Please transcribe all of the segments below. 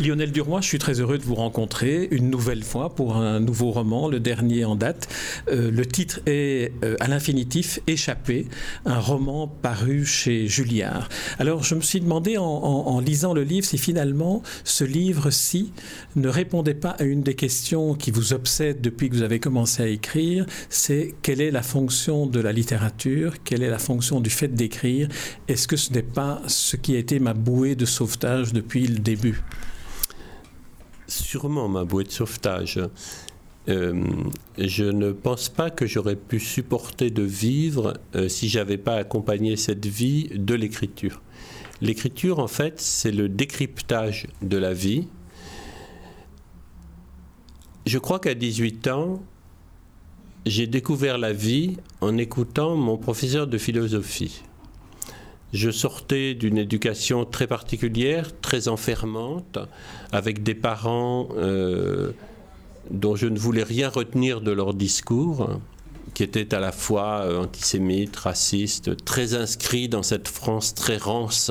Lionel Duroy, je suis très heureux de vous rencontrer une nouvelle fois pour un nouveau roman, le dernier en date. Euh, le titre est euh, à l'infinitif Échappé, un roman paru chez Julliard. Alors je me suis demandé en, lisant le livre si finalement ce livre-ci ne répondait pas à une des questions qui vous obsède depuis que vous avez commencé à écrire, c'est quelle est la fonction de la littérature, quelle est la fonction du fait d'écrire, est-ce que ce n'est pas ce qui a été ma bouée de sauvetage depuis le début? Sûrement ma bouée de sauvetage. Euh, je ne pense pas que j'aurais pu supporter de vivre euh, si j'avais pas accompagné cette vie de l'écriture. L'écriture, en fait, c'est le décryptage de la vie. Je crois qu'à 18 ans, j'ai découvert la vie en écoutant mon professeur de philosophie. Je sortais d'une éducation très particulière, très enfermante, avec des parents euh, dont je ne voulais rien retenir de leur discours, qui étaient à la fois euh, antisémites, racistes, très inscrits dans cette France très rance,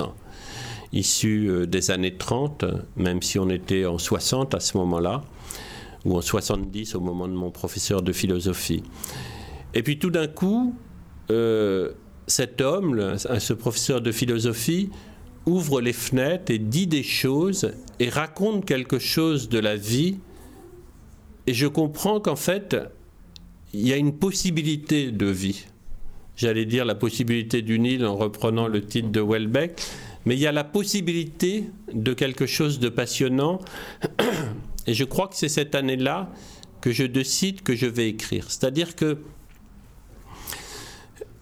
issue euh, des années 30, même si on était en 60 à ce moment-là, ou en 70 au moment de mon professeur de philosophie. Et puis tout d'un coup, cet homme, ce professeur de philosophie, ouvre les fenêtres et dit des choses et raconte quelque chose de la vie. Et je comprends qu'en fait, il y a une possibilité de vie. J'allais dire la possibilité d'une île en reprenant le titre de Welbeck, mais il y a la possibilité de quelque chose de passionnant. Et je crois que c'est cette année-là que je décide que je vais écrire. C'est-à-dire que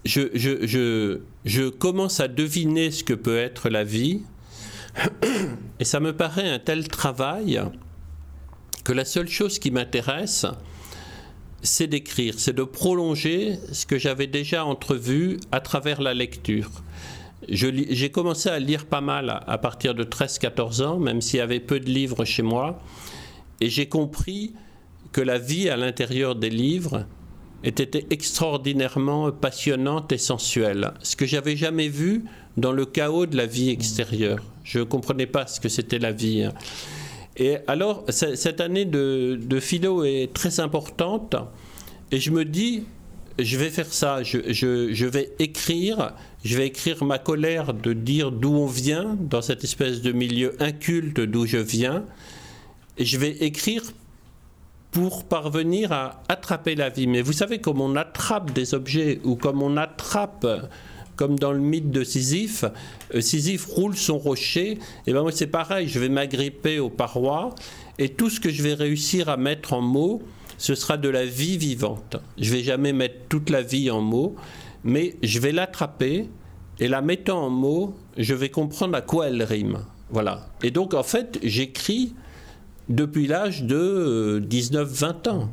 je, commence à deviner ce que peut être la vie, et ça me paraît un tel travail que la seule chose qui m'intéresse, c'est d'écrire, c'est de prolonger ce que j'avais déjà entrevu à travers la lecture. J'ai commencé à lire pas mal à partir de 13-14 ans, même s'il y avait peu de livres chez moi, et j'ai compris que la vie à l'intérieur des livres était extraordinairement passionnante et sensuelle, ce que j'avais jamais vu dans le chaos de la vie extérieure. Je ne comprenais pas ce que c'était la vie. Et alors, cette année de, philo est très importante, et je me dis, je vais faire ça, je, vais écrire, je vais écrire ma colère de dire d'où on vient, dans cette espèce de milieu inculte d'où je viens, et je vais écrire pour parvenir à attraper la vie. Mais vous savez, comme on attrape des objets ou comme on attrape, comme dans le mythe de Sisyphe, euh, Sisyphe roule son rocher, et ben moi c'est pareil, je vais m'agripper aux parois et tout ce que je vais réussir à mettre en mots, ce sera de la vie vivante. Je vais jamais mettre toute la vie en mots, mais je vais l'attraper et la mettant en mots, je vais comprendre à quoi elle rime. Voilà. Et donc en fait, j'écris depuis l'âge de 19-20 euh, ans.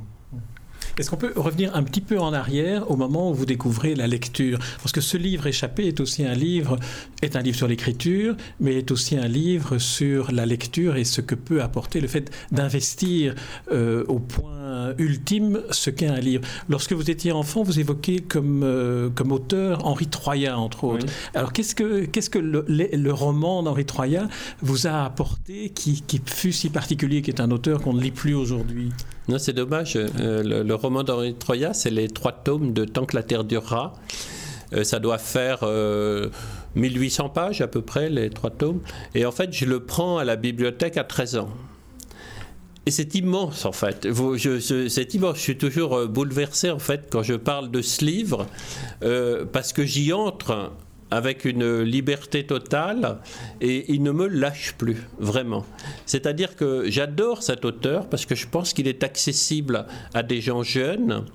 Est-ce qu'on peut revenir un petit peu en arrière au moment où vous découvrez la lecture? Parce que ce livre échappé est aussi un livre, est un livre sur l'écriture, mais est aussi un livre sur la lecture et ce que peut apporter le fait d'investir euh, au point ultime ce qu'est un livre. Lorsque vous étiez enfant, vous évoquez comme, euh, comme auteur Henri Troyat, entre autres. Alors qu'est-ce que, qu'est-ce que le, le roman d'Henri Troyat vous a apporté qui, qui fut si particulier, qui est un auteur qu'on ne lit plus aujourd'hui? Non, c'est dommage. Euh, le, roman d'Henri Troya, c'est les trois tomes de Tant que la Terre durera. Euh, ça doit faire 1800 euh, pages à peu près, les trois tomes. Et en fait, je le prends à la bibliothèque à 13 ans. Et c'est immense en fait. C'est immense. Je suis toujours bouleversé en fait quand je parle de ce livre parce que j'y entre avec une liberté totale et il ne me lâche plus, vraiment. C'est-à-dire que j'adore cet auteur parce que je pense qu'il est accessible à des gens jeunes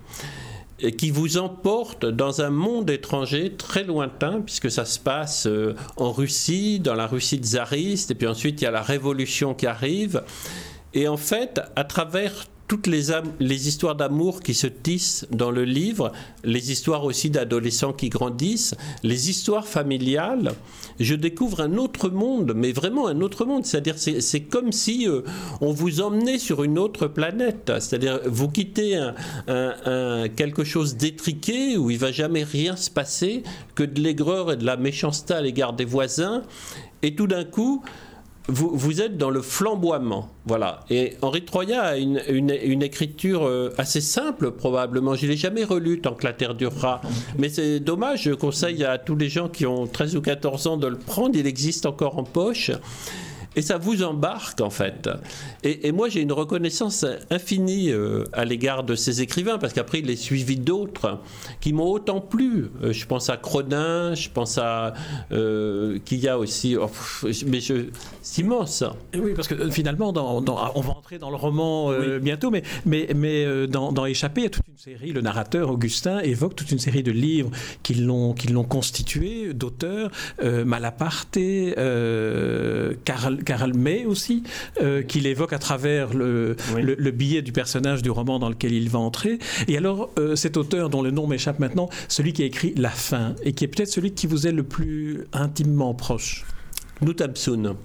et qui vous emporte dans un monde étranger très lointain, puisque ça se passe euh, en Russie, dans la Russie tsariste, et puis ensuite il y a la révolution qui arrive. Et en fait, à travers toutes les, histoires d'amour qui se tissent dans le livre, les histoires aussi d'adolescents qui grandissent, les histoires familiales, je découvre un autre monde, mais vraiment un autre monde. C'est-à-dire, c'est comme si euh, on vous emmenait sur une autre planète. C'est-à-dire, vous quittez quelque chose d'étriqué où il va jamais rien se passer que de l'aigreur et de la méchanceté à l'égard des voisins, et tout d'un coup, vous, êtes dans le flamboiement. Voilà. Et Henri Troya a une, une, écriture euh, assez simple, probablement. Je l'ai jamais relu tant que la Terre durera. Mais c'est dommage. Je conseille à tous les gens qui ont 13 ou 14 ans de le prendre. Il existe encore en poche et ça vous embarque en fait. Et, moi j'ai une reconnaissance infinie euh, à l'égard de ces écrivains parce qu'après il est suivi d'autres qui m'ont autant plu. Euh, je pense à Cronin, je pense à euh, qu'il y a aussi, oh, mais je, c'est immense. Oui, parce que finalement, dans, on va entrer dans le roman bientôt, mais, mais, mais dans, dans Échappé, il y a toute une série. Le narrateur Augustin évoque toute une série de livres qui l'ont qui l'ont constitué, d'auteurs, Malaparte, Karl Karl May aussi, euh, qu'il évoque à travers le, le, billet du personnage du roman dans lequel il va entrer. Et alors, euh, cet auteur dont le nom m'échappe maintenant, celui qui a écrit La fin, et qui est peut-être celui qui vous est le plus intimement proche. Knut Hamsun.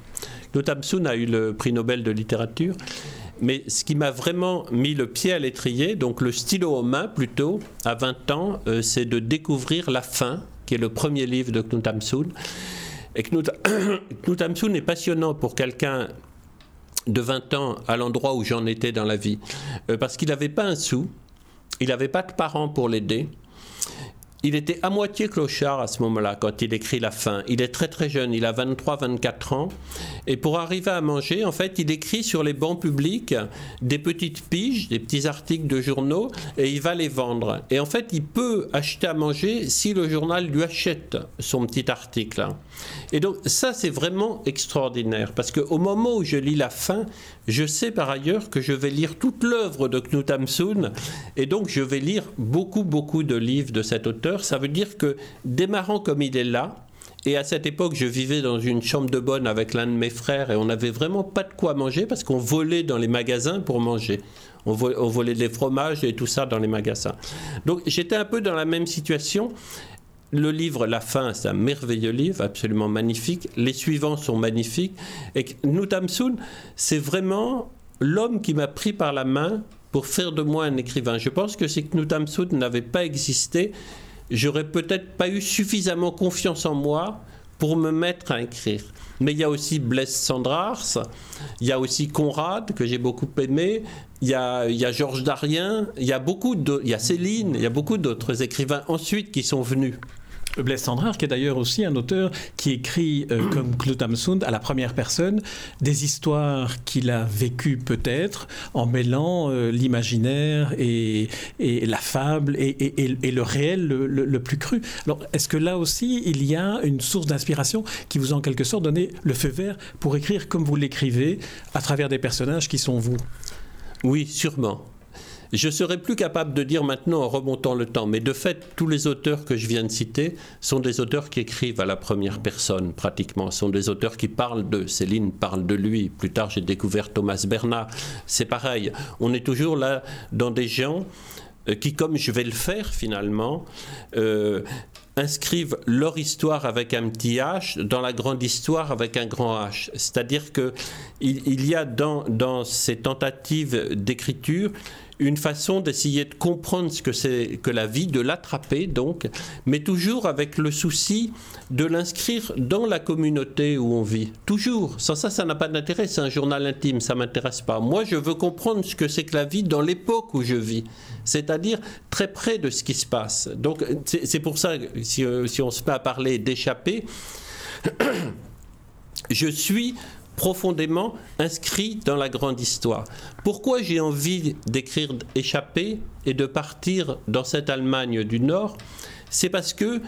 Knut Hamsun a eu le prix Nobel de littérature. Mais ce qui m'a vraiment mis le pied à l'étrier, donc le stylo aux mains plutôt, à 20 ans, euh, c'est de découvrir La fin, qui est le premier livre de Knut Hamsun. Et Knut, Hamsun est passionnant pour quelqu'un de 20 ans à l'endroit où j'en étais dans la vie. Euh, parce qu'il n'avait pas un sou, il n'avait pas de parents pour l'aider. Il était à moitié clochard à ce moment-là, quand il écrit La fin. Il est très très jeune, il a 23-24 ans. Et pour arriver à manger, en fait, il écrit sur les bancs publics des petites piges, des petits articles de journaux, et il va les vendre. Et en fait, il peut acheter à manger si le journal lui achète son petit article. Et donc, ça, c'est vraiment extraordinaire, parce qu'au moment où je lis La fin, je sais par ailleurs que je vais lire toute l'œuvre de Knut Hamsun et donc je vais lire beaucoup, beaucoup de livres de cet auteur. Ça veut dire que démarrant comme il est là, et à cette époque, je vivais dans une chambre de bonne avec l'un de mes frères et on n'avait vraiment pas de quoi manger parce qu'on volait dans les magasins pour manger. On volait des fromages et tout ça dans les magasins. Donc j'étais un peu dans la même situation le livre La fin, c'est un merveilleux livre, absolument magnifique. Les suivants sont magnifiques. Et Nutamsun, c'est vraiment l'homme qui m'a pris par la main pour faire de moi un écrivain. Je pense que si Knutamsun n'avait pas existé, j'aurais peut-être pas eu suffisamment confiance en moi pour me mettre à écrire. Mais il y a aussi Blaise Sandrars, il y a aussi Conrad, que j'ai beaucoup aimé, il y a, il y a Georges Darien, il y a beaucoup de, il y a Céline, il y a beaucoup d'autres écrivains ensuite qui sont venus. Blaise Sandrard, qui est d'ailleurs aussi un auteur qui écrit, euh, comme Claude Amsund, à la première personne, des histoires qu'il a vécues peut-être, en mêlant euh, l'imaginaire et, la fable et, le réel le, plus cru. Alors, est-ce que là aussi, il y a une source d'inspiration qui vous, en quelque sorte, donné le feu vert pour écrire comme vous l'écrivez, à travers des personnages qui sont vous? Oui, sûrement. Je serais plus capable de dire maintenant en remontant le temps, mais de fait, tous les auteurs que je viens de citer sont des auteurs qui écrivent à la première personne, pratiquement. Sont des auteurs qui parlent de. Céline parle de lui. Plus tard, j'ai découvert Thomas Bernard. C'est pareil. On est toujours là dans des gens euh, qui, comme je vais le faire finalement, euh, inscrivent leur histoire avec un petit H dans la grande histoire avec un grand H. C'est-à-dire que il, y a dans ces tentatives d'écriture une façon d'essayer de comprendre ce que c'est que la vie, de l'attraper donc, mais toujours avec le souci de l'inscrire dans la communauté où on vit. Toujours. Sans ça, ça n'a pas d'intérêt. C'est un journal intime, ça m'intéresse pas. Moi, je veux comprendre ce que c'est que la vie dans l'époque où je vis, c'est-à-dire très près de ce qui se passe. Donc, c'est pour ça, si, euh, si on se met à parler d'échapper, je suis profondément inscrit dans la grande histoire. Pourquoi j'ai envie d'écrire Échappé et de partir dans cette Allemagne du Nord? C'est parce que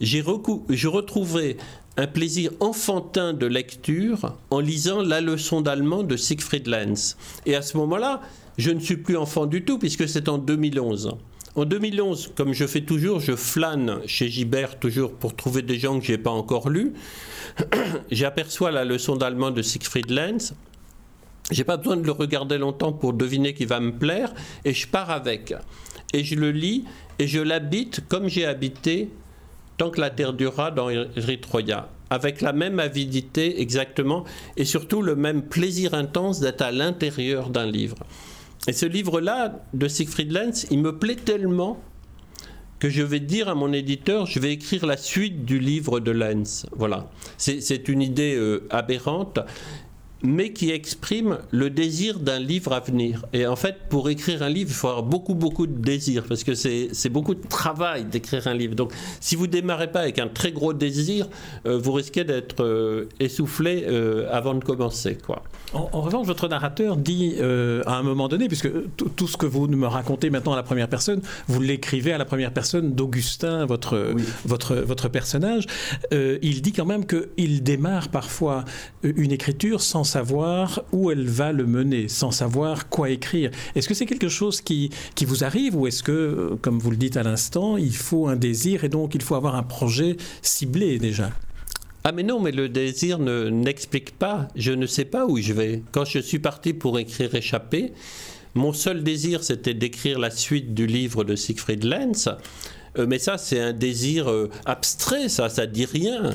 j'ai je retrouvais un plaisir enfantin de lecture en lisant La leçon d'allemand de Siegfried Lenz. Et à ce moment-là, je ne suis plus enfant du tout puisque c'est en 2011. En 2011, comme je fais toujours, je flâne chez Gibert toujours pour trouver des gens que je n'ai pas encore lus. J'aperçois la leçon d'allemand de Siegfried Lenz j'ai pas besoin de le regarder longtemps pour deviner qu'il va me plaire, et je pars avec. Et je le lis, et je l'habite comme j'ai habité tant que la terre durera dans Erythroia, avec la même avidité exactement, et surtout le même plaisir intense d'être à l'intérieur d'un livre. Et ce livre-là, de Siegfried Lenz, il me plaît tellement que je vais dire à mon éditeur, je vais écrire la suite du livre de Lenz. Voilà. C'est une idée euh, aberrante, mais qui exprime le désir d'un livre à venir. Et en fait, pour écrire un livre, il faut avoir beaucoup, beaucoup de désir, parce que c'est beaucoup de travail d'écrire un livre. Donc, si vous démarrez pas avec un très gros désir, euh, vous risquez d'être euh, essoufflé avant de commencer. Quoi. En, revanche, votre narrateur dit à un moment donné, puisque tout ce que vous me racontez maintenant à la première personne, vous l'écrivez à la première personne d'Augustin, votre, votre, votre personnage, il dit quand même qu'il démarre parfois une écriture sans savoir où elle va le mener, sans savoir quoi écrire. Est-ce que c'est quelque chose qui, qui vous arrive ou est-ce que, euh, comme vous le dites à l'instant, il faut un désir et donc il faut avoir un projet ciblé déjà? Ah mais non, mais le désir ne n'explique pas. Je ne sais pas où je vais. Quand je suis parti pour écrire Échappé, mon seul désir c'était d'écrire la suite du livre de Siegfried Lenz. Euh, mais ça, c'est un désir euh, abstrait, ça, ça dit rien.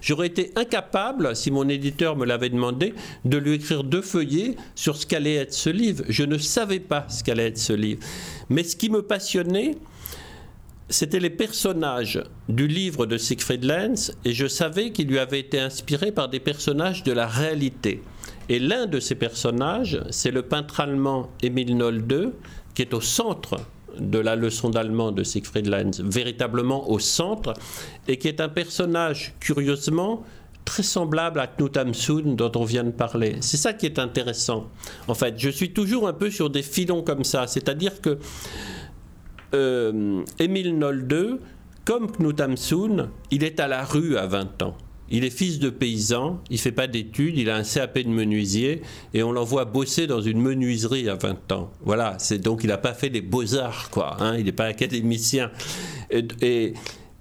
J'aurais été incapable, si mon éditeur me l'avait demandé, de lui écrire deux feuillets sur ce qu'allait être ce livre. Je ne savais pas ce qu'allait être ce livre. Mais ce qui me passionnait, c'était les personnages du livre de Siegfried Lenz, et je savais qu'il lui avait été inspiré par des personnages de la réalité. Et l'un de ces personnages, c'est le peintre allemand Emile Nolde, qui est au centre de la leçon d'allemand de Siegfried Lenz, véritablement au centre, et qui est un personnage, curieusement, très semblable à Knut Hamsun dont on vient de parler. C'est ça qui est intéressant. En fait, je suis toujours un peu sur des filons comme ça, c'est-à-dire que euh, Emile Nolde, comme Knut Hamsun, il est à la rue à 20 ans. Il est fils de paysan, il fait pas d'études, il a un CAP de menuisier et on l'envoie bosser dans une menuiserie à 20 ans. Voilà, c'est donc il n'a pas fait des beaux-arts, quoi. Hein, il n'est pas académicien. Et,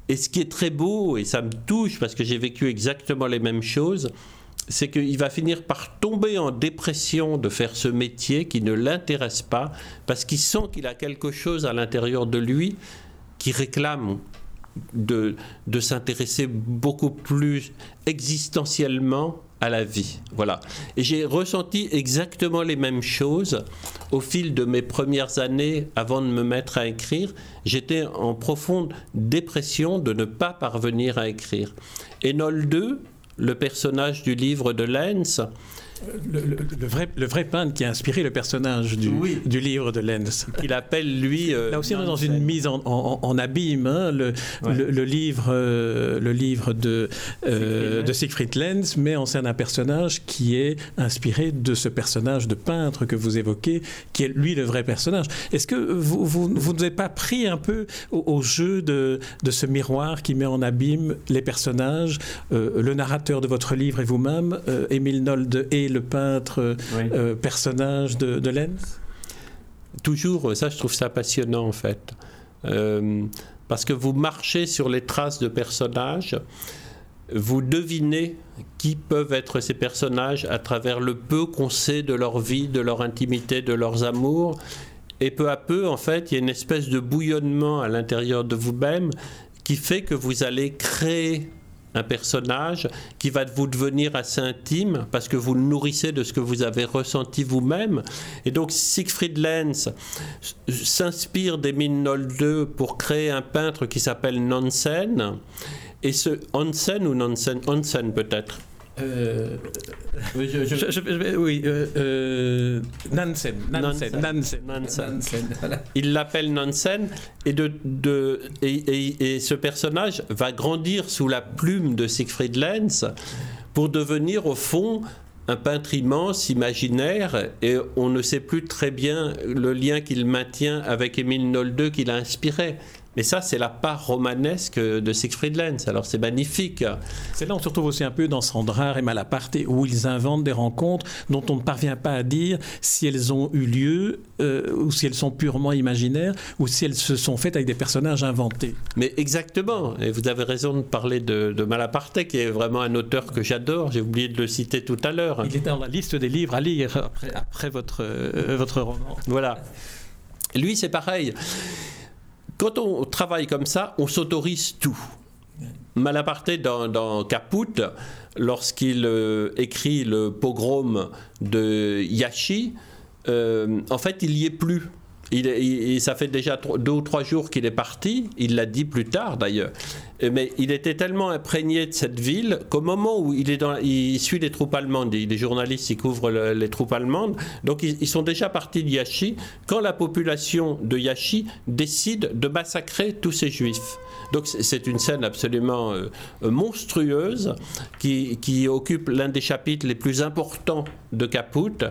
et, ce qui est très beau, et ça me touche parce que j'ai vécu exactement les mêmes choses, c'est qu'il va finir par tomber en dépression de faire ce métier qui ne l'intéresse pas parce qu'il sent qu'il a quelque chose à l'intérieur de lui qui réclame de, de s'intéresser beaucoup plus existentiellement à la vie. Voilà. Et j'ai ressenti exactement les mêmes choses au fil de mes premières années avant de me mettre à écrire. J'étais en profonde dépression de ne pas parvenir à écrire. Et Nol 2, le personnage du livre de Lenz, le, vrai, le vrai peintre qui a inspiré le personnage du, du livre de Lenz. Il appelle lui. Euh, Là aussi, on est dans une mise en, en, abîme. Hein, le, le, livre, euh, le livre de, euh, de Siegfried Lenz met en scène un personnage qui est inspiré de ce personnage de peintre que vous évoquez, qui est lui le vrai personnage. Est-ce que vous, vous, vous n'avez pas pris un peu au, jeu de, de, ce miroir qui met en abîme les personnages, le narrateur de votre livre et vous-même, Émile Nolde et le peintre euh, personnage de, de, Lenz Toujours, ça je trouve ça passionnant en fait. Euh, parce que vous marchez sur les traces de personnages, vous devinez qui peuvent être ces personnages à travers le peu qu'on sait de leur vie, de leur intimité, de leurs amours. Et peu à peu, en fait, il y a une espèce de bouillonnement à l'intérieur de vous-même qui fait que vous allez créer un personnage qui va vous devenir assez intime parce que vous le nourrissez de ce que vous avez ressenti vous-même. Et donc Siegfried Lenz s'inspire d'Emile Nolde pour créer un peintre qui s'appelle Nansen. Et ce Hansen ou Nansen, Hansen peut-être, euh, oui, euh, euh, Nansen, Nansen, Nansen, Nansen. Il l'appelle Nansen et, de, de et, et, ce personnage va grandir sous la plume de Siegfried Lenz pour devenir au fond un peintre immense, imaginaire, et on ne sait plus très bien le lien qu'il maintient avec Émile Nolde qui l'a inspiré Mais ça, c'est la part romanesque de Siegfried Lenz. Alors c'est magnifique. C'est là on se retrouve aussi un peu dans Sandrard et Malaparte, où ils inventent des rencontres dont on ne parvient pas à dire si elles ont eu lieu, euh, ou si elles sont purement imaginaires, ou si elles se sont faites avec des personnages inventés. Mais exactement. Et vous avez raison de parler de, de Malaparte, qui est vraiment un auteur que j'adore. J'ai oublié de le citer tout à l'heure. Il est dans la liste des livres à lire après, après votre, euh, votre roman. Voilà. Lui, c'est pareil. Quand on travaille comme ça, on s'autorise tout. Malaparte dans, dans Caput, lorsqu'il euh, écrit le pogrom de Yashi, euh, en fait, il n'y est plus. Il, ça fait déjà deux ou trois jours qu'il est parti. Il l'a dit plus tard d'ailleurs. Euh, Mais il était tellement imprégné de cette ville qu'au moment où il est dans, suit les troupes allemandes, il est journaliste, il couvre le- les troupes allemandes. Donc ils, ils sont déjà partis de Yashi quand la population de Yashi décide de massacrer tous ces juifs. Donc c'est- une scène absolument euh, monstrueuse qui, qui occupe l'un des chapitres les plus importants de Caput.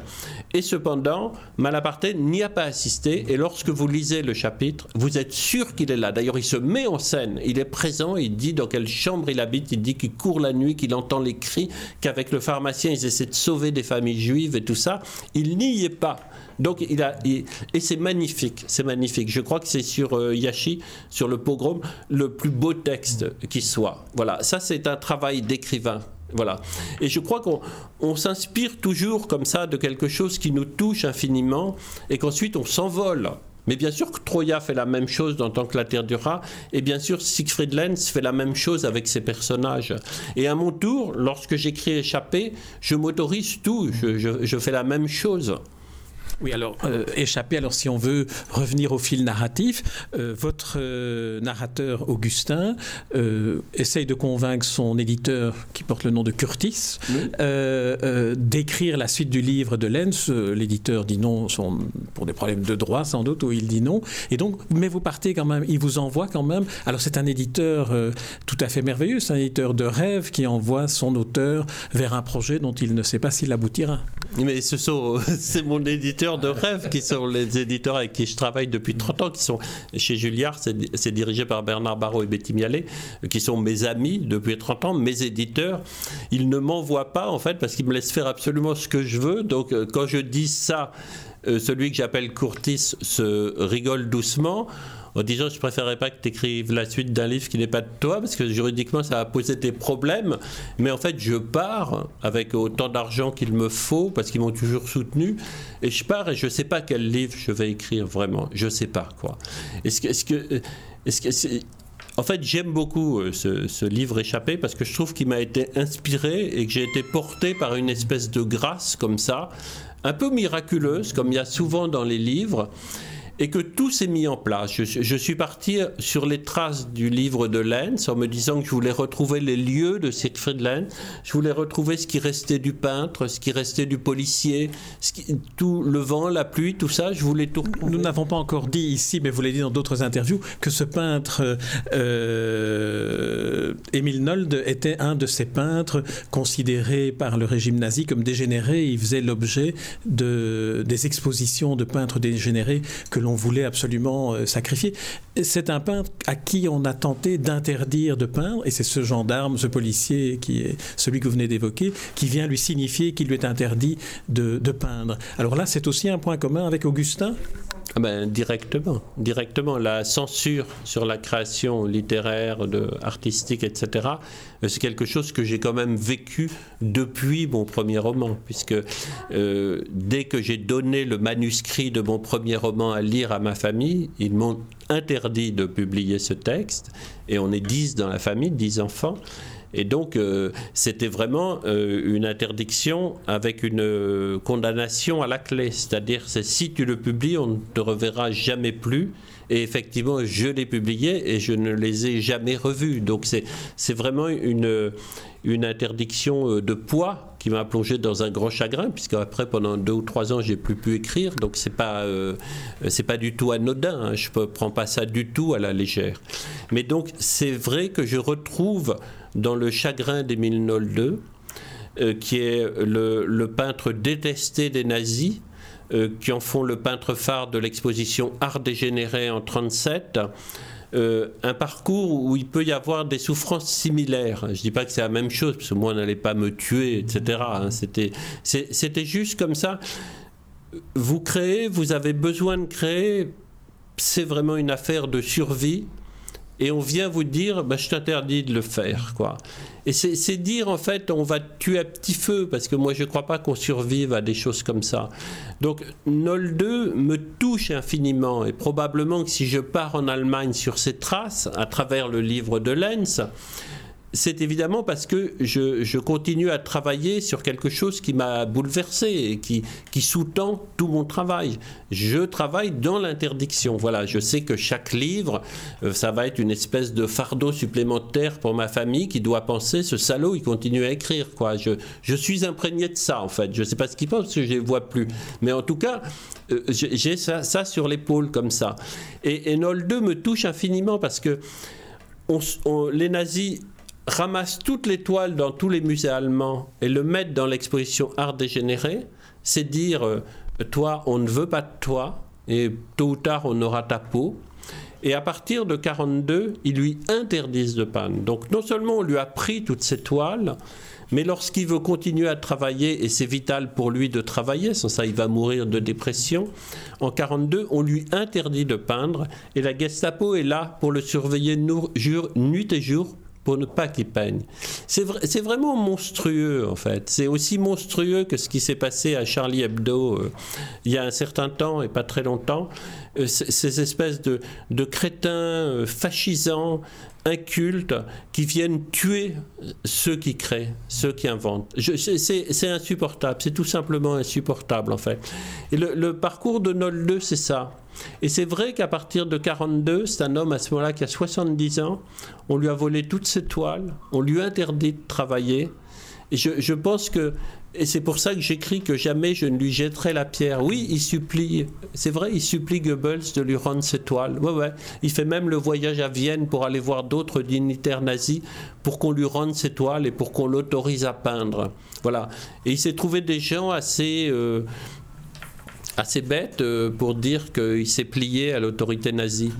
Et cependant, Malaparte n'y a pas assisté. Et lorsque vous lisez le chapitre, vous êtes sûr qu'il est là. D'ailleurs, il se met en scène. Il est présent. Il dit dans quelle chambre il habite. Il dit qu'il court la nuit, qu'il entend les cris, qu'avec le pharmacien, ils essaient de sauver des familles juives et tout ça. Il n'y est pas. Donc, il a, et c'est magnifique, c'est magnifique. Je crois que c'est sur euh, Yashi, sur le pogrom, le plus beau texte qui soit. Voilà, ça c'est un travail d'écrivain. Voilà. Et je crois qu'on on s'inspire toujours comme ça de quelque chose qui nous touche infiniment et qu'ensuite on s'envole. Mais bien sûr que Troya fait la même chose dans Tant que la Terre durera, et bien sûr Siegfried Lenz fait la même chose avec ses personnages. Et à mon tour, lorsque j'écris Échappé, je m'autorise tout, je fais la même chose. Oui, alors, euh, échapper, alors si on veut revenir au fil narratif, euh, votre euh, narrateur Augustin essaye de convaincre son éditeur, qui porte le nom de Curtis, d'écrire la suite du livre de Lenz. L'éditeur dit non, son- pour des problèmes de droit sans doute, ou il dit non. Et donc, mais vous partez quand même, il vous envoie quand même. Alors c'est un éditeur tout à fait merveilleux, c'est un éditeur de rêve qui envoie son auteur vers un projet dont il ne sait pas s'il aboutira. Mais ce sont, c'est mon éditeur de rêve qui sont les éditeurs avec qui je travaille depuis 30 ans, qui sont chez Julliard, c'est dirigé par Bernard Barrault et Betty Mialet, qui sont mes amis depuis 30 ans, mes éditeurs. Ils ne m'envoient pas en fait parce qu'ils me laissent faire absolument ce que je veux. Donc euh, quand je dis ça, euh, celui que j'appelle Courtis se rigole doucement en disant je préférerais pas que tu écrives la suite d'un livre qui n'est pas de toi parce que juridiquement ça va poser des problèmes. Mais en fait je pars avec autant d'argent qu'il me faut parce qu'ils m'ont toujours soutenu. Et je pars et je sais pas quel livre je vais écrire vraiment. Je sais pas quoi. En fait, j'aime beaucoup euh, ce, ce livre échappé parce que je trouve qu'il m'a été inspiré et que j'ai été porté par une espèce de grâce comme ça, un peu miraculeuse, comme il y a souvent dans les livres, et que tout s'est mis en place. Je, suis parti sur les traces du livre de Lenz en me disant que je voulais retrouver les lieux de Siegfried Lenz, je voulais retrouver ce qui restait du peintre, ce qui restait du policier, tout le vent, la pluie, tout ça, je voulais tout retrouver. Nous n'avons pas encore dit ici, mais vous l'avez dit dans d'autres interviews, que ce peintre, euh, Émile Nolde, était un de ces peintres considérés par le régime nazi comme dégénérés. Il faisait l'objet de, des expositions de peintres dégénérés que l'on voulait absolument euh, sacrifier. C'est un peintre à qui on a tenté d'interdire de peindre, et c'est ce gendarme, ce policier, qui est celui que vous venez d'évoquer, qui vient lui signifier qu'il lui est interdit de, de peindre. Alors là, c'est aussi un point commun avec Augustin Ah ben, directement, directement. La censure sur la création littéraire, artistique, etc., euh, c'est quelque chose que j'ai quand même vécu depuis mon premier roman, puisque euh, dès que j'ai donné le manuscrit de mon premier roman à lire à ma famille, ils m'ont interdit de publier ce texte, et on est dix dans la famille, dix enfants. Et donc, euh, c'était vraiment euh, une interdiction avec une euh, condamnation à la clé. C'est-à-dire, c'est si tu le publies, on ne te reverra jamais plus. Et effectivement, je l'ai publié et je ne les ai jamais revus. Donc, c'est vraiment une, une interdiction de poids qui m'a plongé dans un grand chagrin, puisque après, pendant deux ou trois ans, j'ai plus pu écrire. Donc, c'est pas, pas du tout anodin. hein. Je ne prends pas ça du tout à la légère. Mais donc, c'est vrai que je retrouve dans le chagrin d'Émile Nolde, euh, qui est le, peintre détesté des nazis, euh, qui en font le peintre phare de l'exposition Art dégénéré en 1937. euh, un parcours où il peut y avoir des souffrances similaires. Je ne dis pas que c'est la même chose, parce que moi, on n'allait pas me tuer, etc. Hein. C'était juste comme ça. Vous créez, vous avez besoin de créer, c'est vraiment une affaire de survie et on vient vous dire bah, je t'interdis de le faire quoi. Et c'est dire en fait on va tuer à petit feu parce que moi je ne crois pas qu'on survive à des choses comme ça. Donc Nol 2 me touche infiniment. Et probablement que si je pars en Allemagne sur ses traces à travers le livre de Lenz c'est évidemment parce que je, continue à travailler sur quelque chose qui m'a bouleversé et qui, qui sous-tend tout mon travail. Je travaille dans l'interdiction. Voilà, je sais que chaque livre, euh, ça va être une espèce de fardeau supplémentaire pour ma famille qui doit penser ce salaud, il continue à écrire. Quoi. Je, je suis imprégné de ça, en fait. Je ne sais pas ce qu'il pense parce que je ne les vois plus. Mais en tout cas, euh, j'ai ça, sur l'épaule comme ça. Et Nol 2 me touche infiniment parce que les nazis ramasse toutes les toiles dans tous les musées allemands et le mettre dans l'exposition Art dégénéré, c'est dire euh, toi, on ne veut pas de toi et tôt ou tard on aura ta peau. Et à partir de 42, ils lui interdisent de peindre. Donc non seulement on lui a pris toutes ces toiles, mais lorsqu'il veut continuer à travailler, et c'est vital pour lui de travailler, sans ça il va mourir de dépression, en 42, on lui interdit de peindre, et la Gestapo est là pour le surveiller nuit et jour pour ne pas qu'il peigne. C'est vraiment monstrueux, en fait. C'est aussi monstrueux que ce qui s'est passé à Charlie Hebdo euh, il y a un certain temps, et pas très longtemps. Euh, ces espèces de, de crétins euh, fascisants, incultes, qui viennent tuer ceux qui créent, ceux qui inventent. C'est insupportable, c'est tout simplement insupportable, en fait. Et le, parcours de Nolde, c'est ça. Et c'est vrai qu'à partir de 42, c'est un homme à ce moment-là qui a 70 ans, on lui a volé toutes ses toiles, on lui a interdit de travailler. Je, pense que, et c'est pour ça que j'écris que jamais je ne lui jetterai la pierre. Oui, il supplie, c'est vrai, il supplie Goebbels de lui rendre ses toiles. Ouais, ouais. Il fait même le voyage à Vienne pour aller voir d'autres dignitaires nazis pour qu'on lui rende ses toiles et pour qu'on l'autorise à peindre. Voilà. Et il s'est trouvé des gens assez. Euh, assez bête euh, pour dire qu'il s'est plié à l'autorité nazie.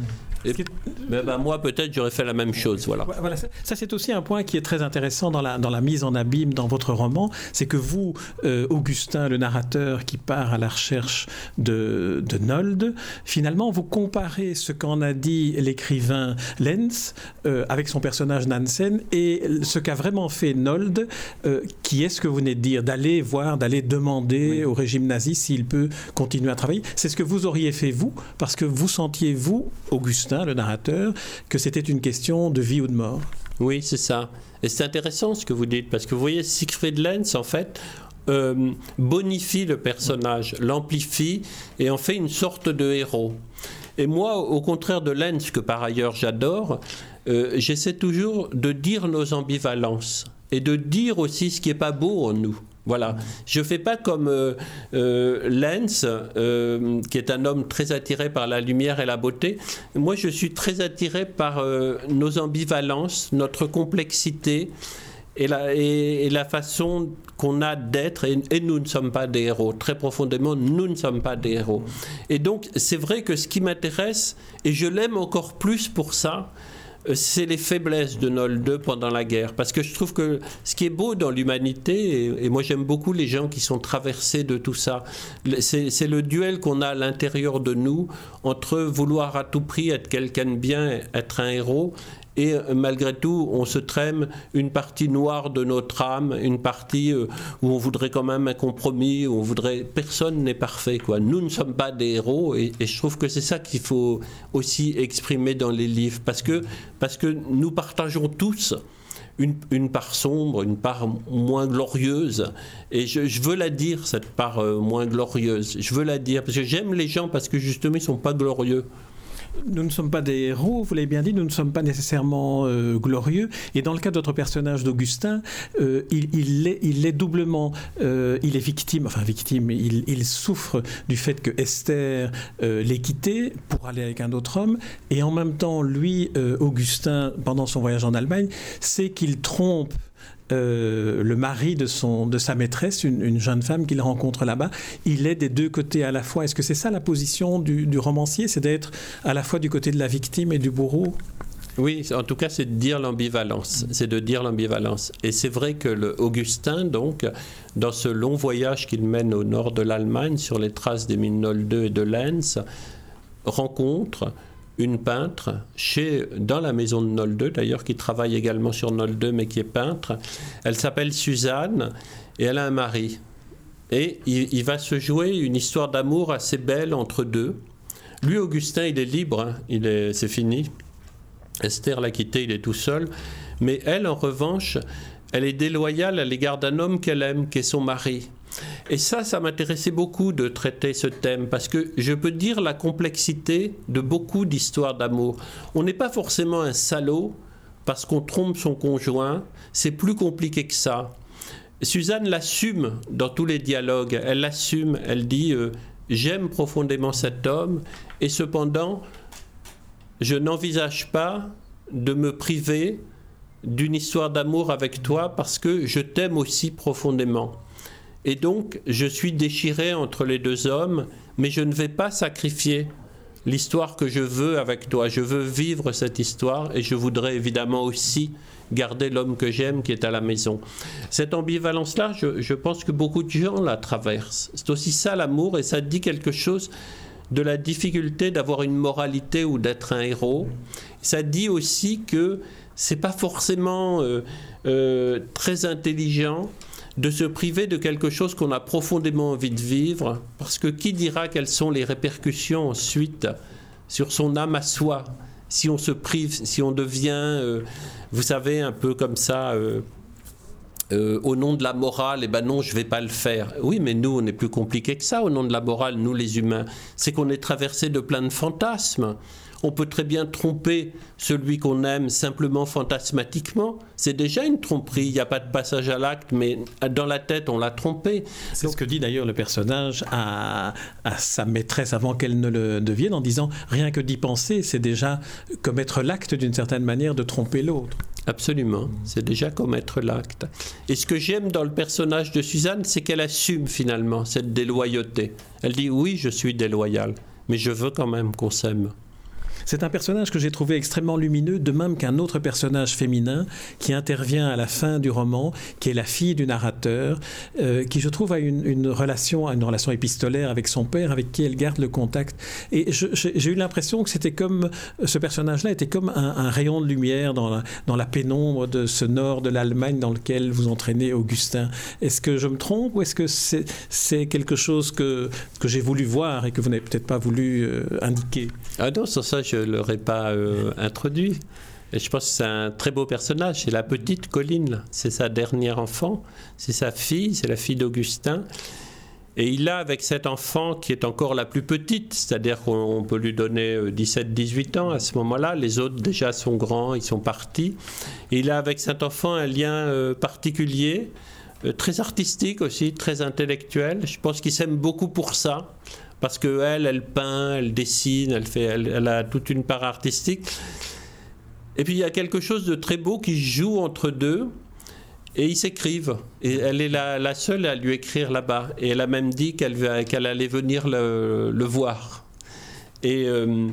Mais ben, moi, peut-être, j'aurais fait la même chose. Voilà. voilà ça, c'est aussi un point qui est très intéressant dans la, dans la mise en abîme dans votre roman. C'est que vous, euh, Augustin, le narrateur qui part à la recherche de, de Nold, finalement, vous comparez ce qu'en a dit l'écrivain Lenz euh, avec son personnage Nansen et ce qu'a vraiment fait Nold, euh, qui est ce que vous venez de dire, d'aller voir, d'aller demander au régime nazi s'il peut continuer à travailler. C'est ce que vous auriez fait, vous, parce que vous sentiez, vous, Augustin, le narrateur, que c'était une question de vie ou de mort. Oui, c'est ça. Et c'est intéressant ce que vous dites, parce que vous voyez, Siegfried Lenz, en fait, euh, bonifie le personnage, l'amplifie et en fait une sorte de héros. Et moi, au contraire de Lenz, que par ailleurs j'adore, euh, j'essaie toujours de dire nos ambivalences et de dire aussi ce qui n'est pas beau en nous. Voilà. Je ne fais pas comme euh, euh, Lenz, euh, qui est un homme très attiré par la lumière et la beauté. Moi, je suis très attiré par nos ambivalences, notre complexité et la, façon qu'on a d'être. Et, nous ne sommes pas des héros. Très profondément, nous ne sommes pas des héros. Et donc, c'est vrai que ce qui m'intéresse, et je l'aime encore plus pour ça, c'est les faiblesses de Nol 2 pendant la guerre. Parce que je trouve que ce qui est beau dans l'humanité, et, moi j'aime beaucoup les gens qui sont traversés de tout ça, c'est le duel qu'on a à l'intérieur de nous entre vouloir à tout prix être quelqu'un de bien, être un héros, et euh, malgré tout, on se trème une partie noire de notre âme, une partie euh, où on voudrait quand même un compromis, où on voudrait. Personne n'est parfait, quoi. Nous ne sommes pas des héros, et, je trouve que c'est ça qu'il faut aussi exprimer dans les livres, parce que, parce que nous partageons tous. Une, une, part sombre, une part moins glorieuse. Et je, veux la dire, cette part euh, moins glorieuse. Je veux la dire, parce que j'aime les gens parce que justement, ils ne sont pas glorieux nous ne sommes pas des héros, vous l'avez bien dit, nous ne sommes pas nécessairement euh, glorieux. Et dans le cas de votre personnage d'Augustin, euh, il, il, est, il, est, doublement, euh, il est victime, enfin victime, il, il souffre du fait que Esther l'ait quitté pour aller avec un autre homme. Et en même temps, lui, Augustin, pendant son voyage en Allemagne, sait qu'il trompe euh, le mari de, son, de sa maîtresse, une, jeune femme qu'il rencontre là-bas, il est des deux côtés à la fois. Est-ce que c'est ça la position du, du romancier? C'est d'être à la fois du côté de la victime et du bourreau? Oui, en tout cas, c'est de dire l'ambivalence. C'est de dire l'ambivalence. Et c'est vrai que le Augustin, donc, dans ce long voyage qu'il mène au nord de l'Allemagne, sur les traces des mines Nolde et de Lenz, rencontre une peintre chez, dans la maison de Nolde, d'ailleurs, qui travaille également sur Nolde, mais qui est peintre. Elle s'appelle Suzanne et elle a un mari. Et il, va se jouer une histoire d'amour assez belle entre deux. Lui, Augustin, il est libre, hein. il est, c'est fini. Esther l'a quitté, il est tout seul. Mais elle, en revanche, elle est déloyale à l'égard d'un homme qu'elle aime, qui est son mari. Et ça, ça m'intéressait beaucoup de traiter ce thème, parce que je peux dire la complexité de beaucoup d'histoires d'amour. On n'est pas forcément un salaud parce qu'on trompe son conjoint, c'est plus compliqué que ça. Suzanne l'assume dans tous les dialogues, elle l'assume, elle dit euh, j'aime profondément cet homme, et cependant, je n'envisage pas de me priver d'une histoire d'amour avec toi parce que je t'aime aussi profondément. Et donc, je suis déchiré entre les deux hommes, mais je ne vais pas sacrifier l'histoire que je veux avec toi. Je veux vivre cette histoire et je voudrais évidemment aussi garder l'homme que j'aime qui est à la maison. Cette ambivalence-là, je, pense que beaucoup de gens la traversent. C'est aussi ça l'amour et ça dit quelque chose de la difficulté d'avoir une moralité ou d'être un héros. Ça dit aussi que c'est pas forcément euh, euh, très intelligent de se priver de quelque chose qu'on a profondément envie de vivre, parce que qui dira quelles sont les répercussions ensuite sur son âme à soi, si on se prive, si on devient, euh, vous savez, un peu comme ça, euh, au nom de la morale, eh ben non, je vais pas le faire. Oui, mais nous, on est plus compliqué que ça. Au nom de la morale, nous, les humains, c'est qu'on est traversé de plein de fantasmes. On peut très bien tromper celui qu'on aime simplement fantasmatiquement. C'est déjà une tromperie. Il n'y a pas de passage à l'acte, mais dans la tête, on l'a trompé. C'est ce que dit d'ailleurs le personnage à, à sa maîtresse avant qu'elle ne le devienne, en disant rien que d'y penser, c'est déjà commettre l'acte d'une certaine manière de tromper l'autre. Absolument, c'est déjà commettre l'acte. Et ce que j'aime dans le personnage de Suzanne, c'est qu'elle assume finalement cette déloyauté. Elle dit oui, je suis déloyale, mais je veux quand même qu'on s'aime. C'est un personnage que j'ai trouvé extrêmement lumineux, de même qu'un autre personnage féminin qui intervient à la fin du roman, qui est la fille du narrateur, euh, qui je trouve a une, relation, une relation épistolaire avec son père, avec qui elle garde le contact. Et j'ai eu l'impression que c'était comme ce personnage-là était comme un, rayon de lumière dans la, dans la pénombre de ce nord de l'Allemagne dans lequel vous entraînez Augustin. Est-ce que je me trompe ou est-ce que c'est quelque chose que, que j'ai voulu voir et que vous n'avez peut-être pas voulu euh, indiquer? Ah ça, ne pas euh, introduit. Et je pense que c'est un très beau personnage. C'est la petite Colline, c'est sa dernière enfant, c'est sa fille, c'est la fille d'Augustin. Et il a avec cet enfant qui est encore la plus petite, c'est-à-dire qu'on peut lui donner 17-18 euh, ans à ce moment-là, les autres déjà sont grands, ils sont partis. Il a avec cet enfant un lien euh, particulier, très artistique aussi, très intellectuel. Je pense qu'il s'aime beaucoup pour ça parce qu'elle, elle peint, elle dessine, elle, fait, elle, a toute une part artistique. Et puis il y a quelque chose de très beau qui joue entre deux, et ils s'écrivent. Et elle est la, seule à lui écrire là-bas. Et elle a même dit qu'elle allait venir le, voir. Et euh,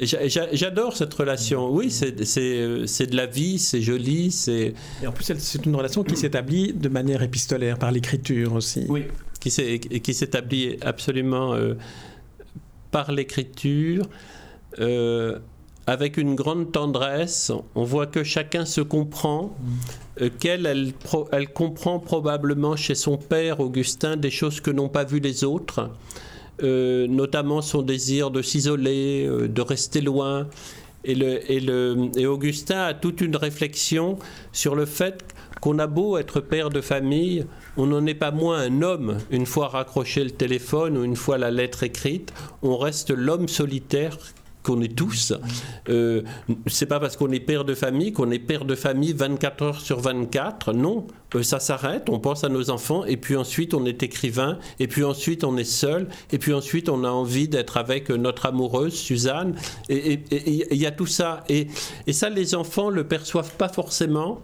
j'adore cette relation. Oui, c'est de la vie, c'est joli. Et en plus, c'est une relation qui s'établit de manière épistolaire, par l'écriture aussi. Oui qui s'établit absolument euh, par l'écriture, euh, avec une grande tendresse. On voit que chacun se comprend, euh, qu'elle, elle, comprend probablement chez son père, Augustin, des choses que n'ont pas vues les autres, notamment son désir de s'isoler, de rester loin. Et, le, et, le, et Augustin a toute une réflexion sur le fait qu'on a beau être père de famille, on n'en est pas moins un homme une fois raccroché le téléphone ou une fois la lettre écrite. On reste l'homme solitaire qu'on est tous. Euh, c'est pas parce qu'on est père de famille qu'on est père de famille 24 heures sur 24. Non, euh, ça s'arrête, on pense à nos enfants, et puis ensuite on est écrivain, et puis ensuite on est seul, et puis ensuite on a envie d'être avec notre amoureuse, Suzanne. Et il y a tout ça. Et, et ça, les enfants le perçoivent pas forcément.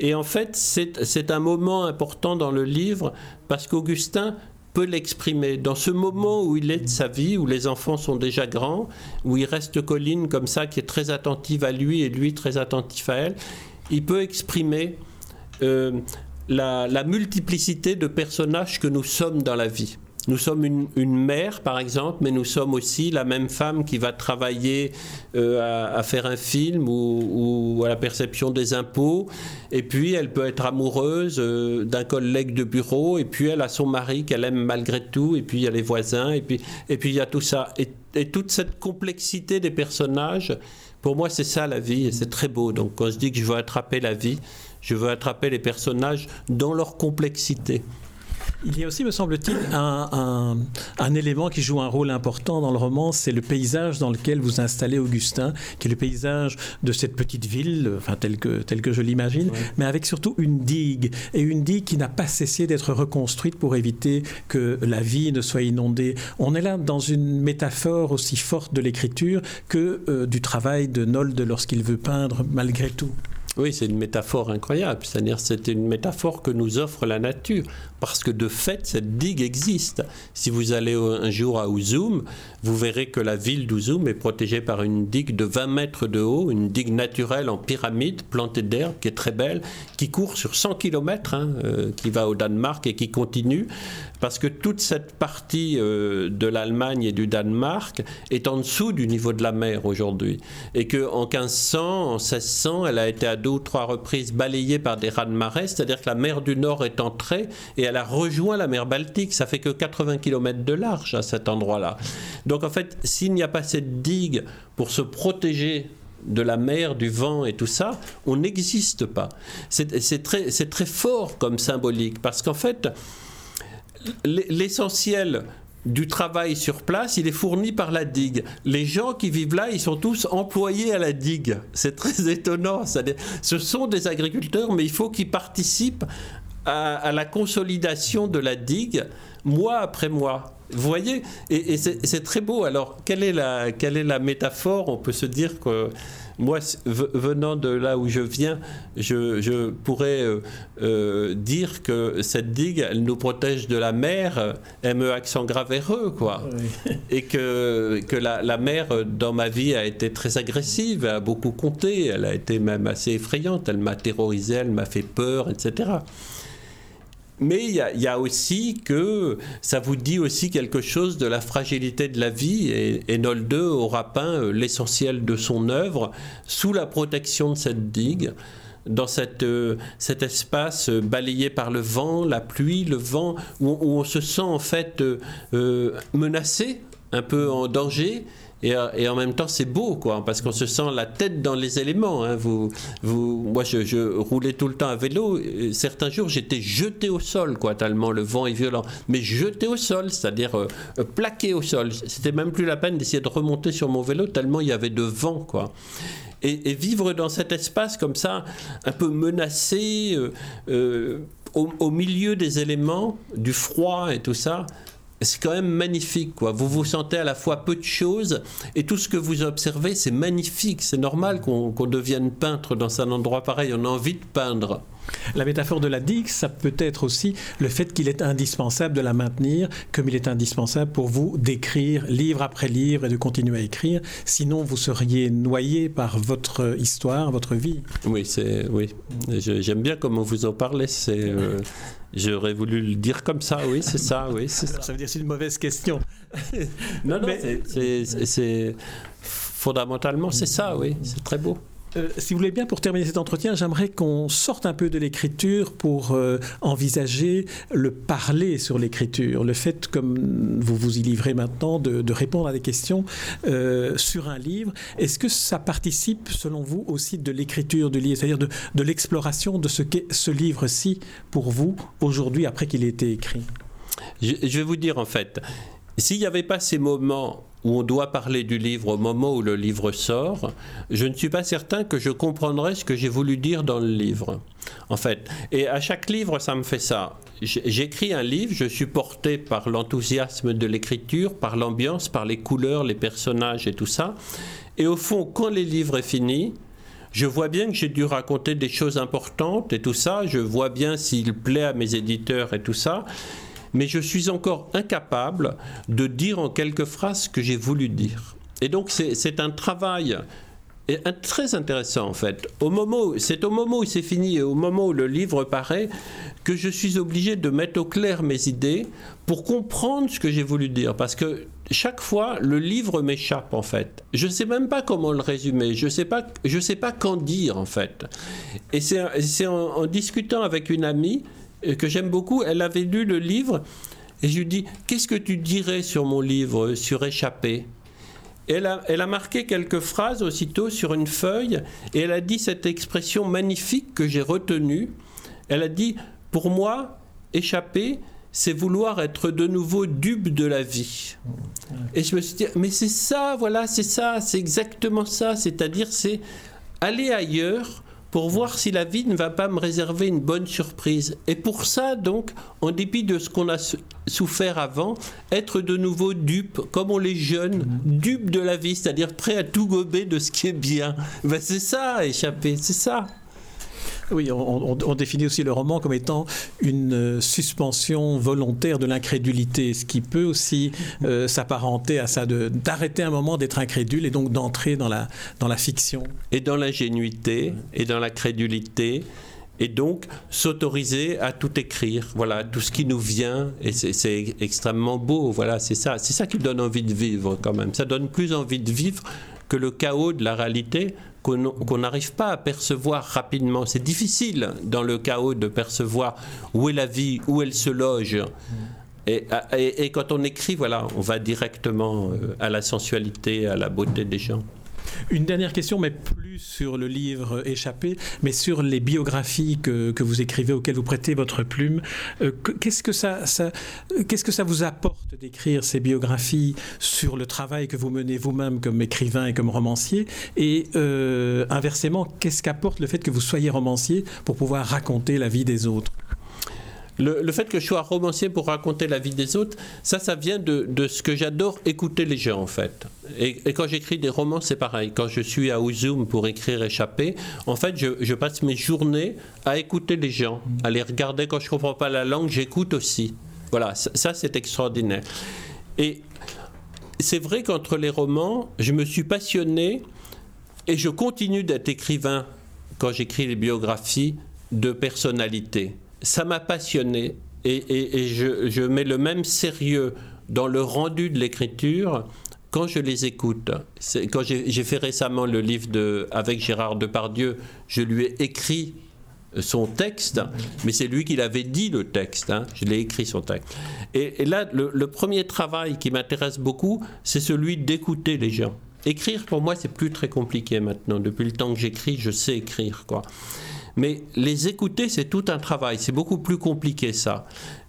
Et en fait, c'est un moment important dans le livre parce qu'Augustin peut l'exprimer. Dans ce moment où il est de sa vie, où les enfants sont déjà grands, où il reste Colline comme ça, qui est très attentive à lui et lui très attentif à elle, il peut exprimer euh, la, multiplicité de personnages que nous sommes dans la vie. Nous sommes une, mère, par exemple, mais nous sommes aussi la même femme qui va travailler euh, à, faire un film ou, à la perception des impôts. Et puis, elle peut être amoureuse euh, d'un collègue de bureau. Et puis, elle a son mari qu'elle aime malgré tout. Et puis, il y a les voisins. Et puis, et puis il y a tout ça. Et, et toute cette complexité des personnages, pour moi, c'est ça la vie. Et c'est très beau. Donc, quand je dis que je veux attraper la vie, je veux attraper les personnages dans leur complexité. Il y a aussi, me semble-t-il, un, élément qui joue un rôle important dans le roman, c'est le paysage dans lequel vous installez Augustin, qui est le paysage de cette petite ville, enfin tel que, tel que je l'imagine, mais avec surtout une digue, et une digue qui n'a pas cessé d'être reconstruite pour éviter que la vie ne soit inondée. On est là dans une métaphore aussi forte de l'écriture que euh, du travail de Nolde lorsqu'il veut peindre malgré tout. Oui, c'est une métaphore incroyable. C'est-à-dire, c'est une métaphore que nous offre la nature parce que de fait, cette digue existe. Si vous allez un jour à Ouzoum, vous verrez que la ville d'Ouzoum est protégée par une digue de 20 mètres de haut, une digue naturelle en pyramide, plantée d'herbe, qui est très belle, qui court sur 100 km, hein, euh, qui va au Danemark et qui continue, parce que toute cette partie euh, de l'Allemagne et du Danemark est en dessous du niveau de la mer aujourd'hui. Et qu'en 1500, en 1600, elle a été deux ou trois reprises balayée par des raz-de-marée, c'est-à-dire que la mer du Nord est entrée et elle a rejoint la mer Baltique. Ça fait que 80 km de large à cet endroit-là. Donc en fait, s'il n'y a pas cette digue pour se protéger de la mer, du vent et tout ça, on n'existe pas. C'est très fort comme symbolique parce qu'en fait, l'essentiel du travail sur place, il est fourni par la digue. Les gens qui vivent là, ils sont tous employés à la digue. C'est très étonnant. Ce sont des agriculteurs, mais il faut qu'ils participent à, la consolidation de la digue mois après mois. Vous voyez? Et, c'est très beau. Alors, quelle est, la, quelle est la métaphore? On peut se dire que moi, venant de là où je viens, je, pourrais euh, euh, dire que cette digue, elle nous protège de la mer, me accent grave heureux, quoi. Et que, que la, la, mer, dans ma vie, a été très agressive, a beaucoup compté, elle a été même assez effrayante, elle m'a terrorisé, elle m'a fait peur, etc. Mais il y, a aussi que ça vous dit aussi quelque chose de la fragilité de la vie. Et, Nolde aura peint euh, l'essentiel de son œuvre sous la protection de cette digue dans euh, cet espace euh, balayé par le vent, la pluie, le vent, où, on se sent en fait menacé, un peu en danger, euh, et, en même temps, c'est beau, quoi, parce qu'on se sent la tête dans les éléments. Hein. Vous, vous, moi, je, roulais tout le temps à vélo. certains jours, j'étais jeté au sol, quoi, tellement le vent est violent. Mais jeté au sol, c'est-à-dire euh, euh, plaqué au sol. C'était même plus la peine d'essayer de remonter sur mon vélo, tellement il y avait de vent, quoi. Et, vivre dans cet espace comme ça, un peu menacé, au, milieu des éléments, du froid et tout ça, c'est quand même magnifique. Quoi. Vous vous sentez à la fois peu de choses et tout ce que vous observez, c'est magnifique. C'est normal qu'on devienne peintre dans un endroit pareil. On a envie de peindre. La métaphore de la digue, ça peut être aussi le fait qu'il est indispensable de la maintenir, comme il est indispensable pour vous d'écrire livre après livre et de continuer à écrire. Sinon, vous seriez noyé par votre histoire, votre vie. Oui, c'est oui. J'aime bien comment vous en parlez. C'est euh, J'aurais voulu le dire comme ça, oui, c'est ça, oui. Ça. ça veut dire c'est une mauvaise question. non, non, c'est fondamentalement c'est ça, oui, c'est très beau. Euh, si vous voulez bien, pour terminer cet entretien, j'aimerais qu'on sorte un peu de l'écriture pour euh, envisager le parler sur l'écriture. Le fait, comme vous vous y livrez maintenant, de, répondre à des questions euh, sur un livre. Est-ce que ça participe, selon vous, aussi de l'écriture du livre, c'est-à-dire de, l'exploration de ce qu'est ce livre-ci pour vous aujourd'hui, après qu'il ait été écrit? Je vais vous dire, en fait, s'il n'y avait pas ces moments où on doit parler du livre au moment où le livre sort, je ne suis pas certain que je comprendrais ce que j'ai voulu dire dans le livre. En fait, et à chaque livre, ça me fait ça. J'écris un livre, je suis porté par l'enthousiasme de l'écriture, par l'ambiance, par les couleurs, les personnages et tout ça. Et au fond, quand le livre est fini, Je vois bien que j'ai dû raconter des choses importantes et tout ça. Je vois bien s'il plaît à mes éditeurs et tout ça. Mais je suis encore incapable de dire en quelques phrases ce que j'ai voulu dire. Et donc c'est un travail très intéressant en fait. C'est au moment où c'est fini et au moment où le livre paraît que je suis obligé de mettre au clair mes idées pour comprendre ce que j'ai voulu dire. Parce que chaque fois, le livre m'échappe en fait. Je ne sais même pas comment le résumer. Je ne sais pas, je sais pas qu'en dire en fait. Et c'est en, discutant avec une amie que j'aime beaucoup. Elle avait lu le livre et je lui dis qu'est-ce que tu dirais sur mon livre sur échappé elle a, marqué quelques phrases aussitôt sur une feuille et elle a dit cette expression magnifique que j'ai retenue. Elle a dit Pour moi, échapper, c'est vouloir être de nouveau dupe de la vie. Et je me suis dit Mais c'est ça, voilà, c'est ça, c'est exactement ça. C'est-à-dire, c'est aller ailleurs pour voir si la vie ne va pas me réserver une bonne surprise. Et pour ça, donc, en dépit de ce qu'on a souffert avant, être de nouveau dupe, comme on les jeunes, dupe de la vie, c'est-à-dire prêt à tout gober de ce qui est bien. Ben, c'est ça, échapper, c'est ça. Oui, on, définit aussi le roman comme étant une euh, suspension volontaire de l'incrédulité, ce qui peut aussi euh, s'apparenter à ça, d'arrêter un moment d'être incrédule et donc d'entrer dans la, dans la fiction. Et dans l'ingénuité, et dans la crédulité, et donc s'autoriser à tout écrire, voilà, tout ce qui nous vient, et c'est extrêmement beau, voilà, c'est ça, c'est ça qui donne envie de vivre quand même, ça donne plus envie de vivre que le chaos de la réalité, qu'on n'arrive pas à percevoir rapidement. C'est difficile dans le chaos de percevoir où est la vie, où elle se loge. Et, et, quand on écrit, voilà, on va directement euh, à la sensualité, à la beauté des gens. Une dernière question, mais sur le livre Échappé, mais sur les biographies que, que vous écrivez, auxquelles vous prêtez votre plume. Euh, qu'est-ce, que ça, ça, que ça vous apporte d'écrire ces biographies sur le travail que vous menez vous-même comme écrivain et comme romancier? Et euh, inversement, qu'est-ce qu'apporte le fait que vous soyez romancier pour pouvoir raconter la vie des autres? Le, fait que je sois romancier pour raconter la vie des autres, ça, ça vient de, ce que j'adore écouter les gens, en fait. Et, quand j'écris des romans, c'est pareil. Quand je suis à Ouzoum pour écrire Échappé, en fait, je, passe mes journées à écouter les gens, à les regarder. Quand je ne comprends pas la langue, j'écoute aussi. Voilà, ça, c'est extraordinaire. Et c'est vrai qu'entre les romans, je me suis passionné et je continue d'être écrivain quand j'écris les biographies de personnalités ça m'a passionné et, je, mets le même sérieux dans le rendu de l'écriture quand je les écoute. Quand j'ai fait récemment le livre avec Gérard Depardieu, je lui ai écrit son texte, mais c'est lui qui l'avait dit le texte. Hein. Je l'ai écrit son texte. Et, là, le, le, premier travail qui m'intéresse beaucoup, c'est celui d'écouter les gens. Écrire, pour moi, c'est plus très compliqué maintenant. Depuis le temps que j'écris, je sais écrire, quoi. Mais les écouter, c'est tout un travail. C'est beaucoup plus compliqué, ça.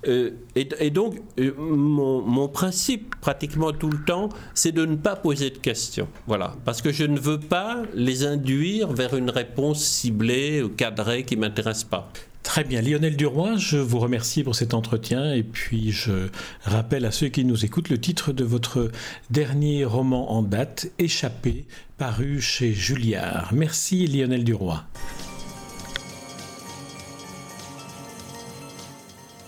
Euh, et, donc, euh, mon, principe, pratiquement tout le temps, c'est de ne pas poser de questions. Voilà. Parce que je ne veux pas les induire vers une réponse ciblée ou cadrée qui ne m'intéresse pas. Très bien. Lionel Duroy, je vous remercie pour cet entretien et puis je rappelle à ceux qui nous écoutent le titre de votre dernier roman en date, Échappé, paru chez Julliard. Merci Lionel Duroy.